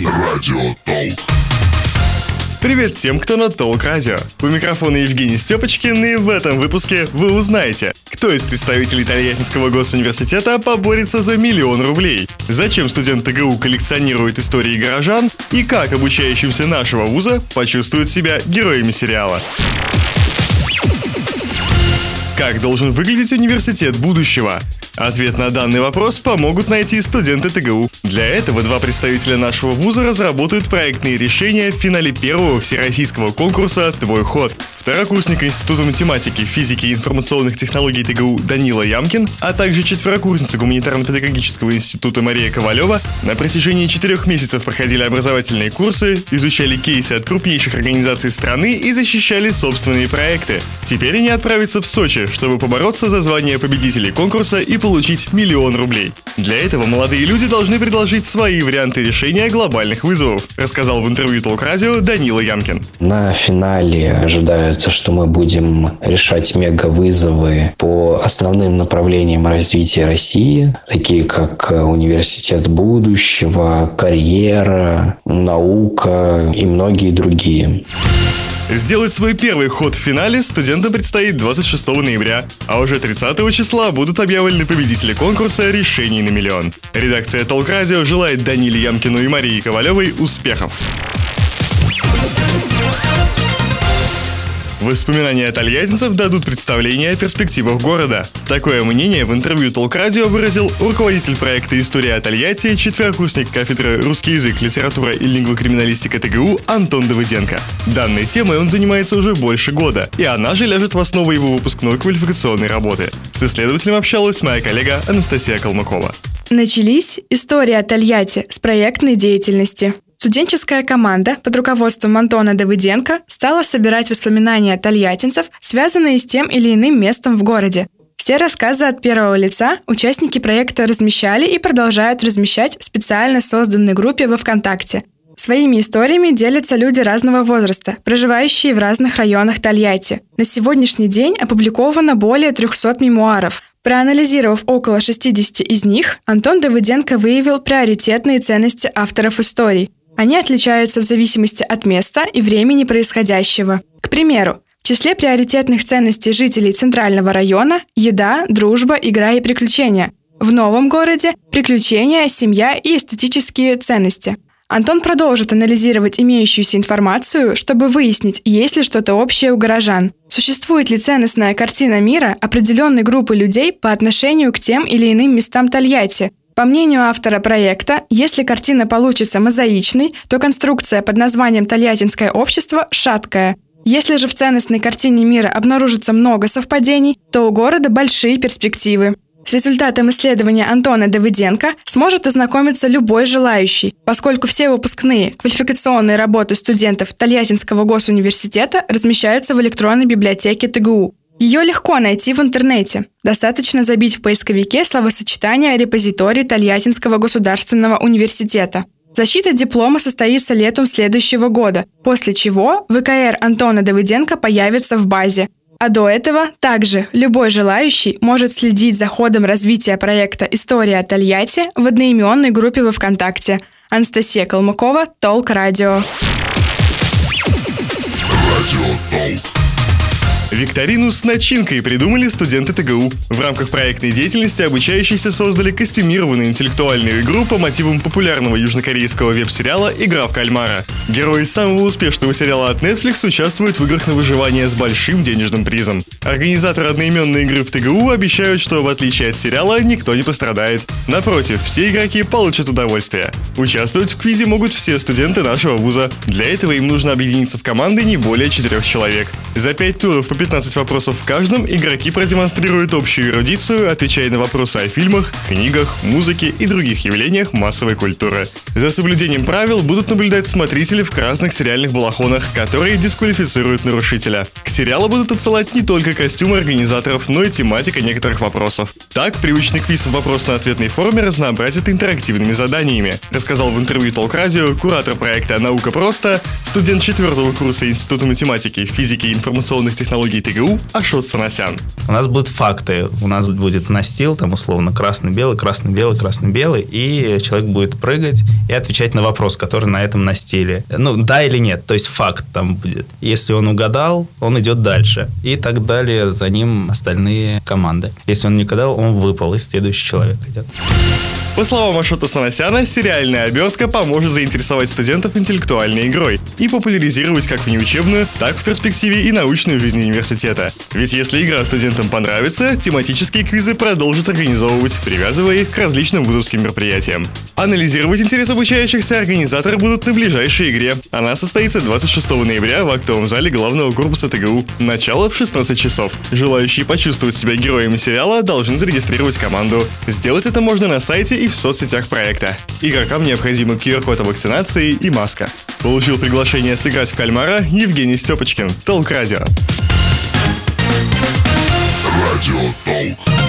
новости. Радио Толк. Привет тем, кто на Толк Радио. У микрофона Евгений Степочкин, и в этом выпуске вы узнаете, кто из представителей Тольяттинского госуниверситета поборется за миллион рублей, зачем студент ТГУ коллекционирует истории горожан и как обучающимся нашего вуза почувствуют себя героями сериала. Как должен выглядеть университет будущего? Ответ на данный вопрос помогут найти студенты ТГУ. Для этого два представителя нашего вуза разработают проектные решения в финале первого всероссийского конкурса «Твой ход». Второкурсник Института математики, физики и информационных технологий ТГУ Данила Ямкин, а также четверокурсница Гуманитарно-педагогического института Мария Ковалева на протяжении четырех месяцев проходили образовательные курсы, изучали кейсы от крупнейших организаций страны и защищали собственные проекты. Теперь они отправятся в Сочи, чтобы побороться за звание победителей конкурса и получить миллион рублей. Для этого молодые люди должны предложить свои варианты решения глобальных вызовов, рассказал в интервью Толк Радио Данила Ямкин. На финале ожидается, что мы будем решать мега-вызовы по основным направлениям развития России, такие как университет будущего, карьера, наука и многие другие. Сделать свой первый ход в финале студентам предстоит 26 ноября, а уже 30 числа будут объявлены победители конкурса «Решений на миллион». Редакция Толк Радио желает Даниле Ямкину и Марии Ковалевой успехов. Воспоминания тольяттинцев дадут представление о перспективах города. Такое мнение в интервью Толк Радио выразил руководитель проекта «История о Тольятти», четверокурсник кафедры «Русский язык, литература и лингвокриминалистика ТГУ» Антон Давыденко. Данной темой он занимается уже больше года, и она же ляжет в основу его выпускной квалификационной работы. С исследователем общалась моя коллега Анастасия Калмыкова. Начались истории о Тольятти с проектной деятельности. Студенческая команда под руководством Антона Давыденко стала собирать воспоминания тольяттинцев, связанные с тем или иным местом в городе. Все рассказы от первого лица участники проекта размещали и продолжают размещать в специально созданной группе во ВКонтакте. Своими историями делятся люди разного возраста, проживающие в разных районах Тольятти. На сегодняшний день опубликовано более 300 мемуаров. Проанализировав около 60 из них, Антон Давыденко выявил приоритетные ценности авторов историй – они отличаются в зависимости от места и времени происходящего. К примеру, в числе приоритетных ценностей жителей Центрального района – еда, дружба, игра и приключения. В новом городе – приключения, семья и эстетические ценности. Антон продолжит анализировать имеющуюся информацию, чтобы выяснить, есть ли что-то общее у горожан. Существует ли ценностная картина мира определенной группы людей по отношению к тем или иным местам Тольятти, по мнению автора проекта, если картина получится мозаичной, то конструкция под названием «Тольяттинское общество» шаткая. Если же в ценностной картине мира обнаружится много совпадений, то у города большие перспективы. С результатом исследования Антона Давыденко сможет ознакомиться любой желающий, поскольку все выпускные квалификационные работы студентов Тольяттинского госуниверситета размещаются в электронной библиотеке ТГУ. Ее легко найти в интернете. Достаточно забить в поисковике словосочетание «Репозиторий Тольяттинского государственного университета». Защита диплома состоится летом следующего года, после чего ВКР Антона Давыденко появится в базе. А до этого также любой желающий может следить за ходом развития проекта «История Тольятти» в одноименной группе во ВКонтакте. Анастасия Калмыкова, Толк Радио. Радио Толк. Викторину с начинкой придумали студенты ТГУ. В рамках проектной деятельности обучающиеся создали костюмированную интеллектуальную игру по мотивам популярного южнокорейского веб-сериала «Игра в кальмара». Герои самого успешного сериала от Netflix участвуют в играх на выживание с большим денежным призом. Организаторы одноименной игры в ТГУ обещают, что в отличие от сериала никто не пострадает. Напротив, все игроки получат удовольствие. Участвовать в квизе могут все студенты нашего вуза. Для этого им нужно объединиться в команды не более четырех человек. За пять туров по 15 вопросов в каждом игроки продемонстрируют общую эрудицию, отвечая на вопросы о фильмах, книгах, музыке и других явлениях массовой культуры. За соблюдением правил будут наблюдать смотрители в красных сериальных балахонах, которые дисквалифицируют нарушителя. К сериалу будут отсылать не только костюмы организаторов, но и тематика некоторых вопросов. Так, привычный квиз в вопрос-на-ответной форме разнообразит интерактивными заданиями, рассказал в интервью Толк Радио куратор проекта «Наука просто», студент четвертого курса Института математики, физики и информационных технологий ТГУ Ашот Санасян. У нас будут факты. У нас будет настил, там условно красный-белый, красный-белый, красный-белый, и человек будет прыгать и отвечать на вопрос, который на этом настиле. Ну, да или нет, то есть факт там будет. Если он угадал, он идет дальше. И так далее за ним остальные команды. Если он не угадал, он выпал, и следующий человек идет. По словам Ашота Санасяна, сериальная обертка поможет заинтересовать студентов интеллектуальной игрой и популяризировать как внеучебную, так в перспективе и научную жизнь университета. Ведь если игра студентам понравится, тематические квизы продолжат организовывать, привязывая их к различным вузовским мероприятиям. Анализировать интерес обучающихся организаторы будут на ближайшей игре. Она состоится 26 ноября в актовом зале главного корпуса ТГУ. Начало в 16 часов. Желающие почувствовать себя героями сериала должны зарегистрировать команду. Сделать это можно на сайте и в соцсетях проекта. Игрокам необходимы QR-код о вакцинации и маска. Получил приглашение сыграть в кальмара Евгений Степочкин, Толк Радио. Радио Толк.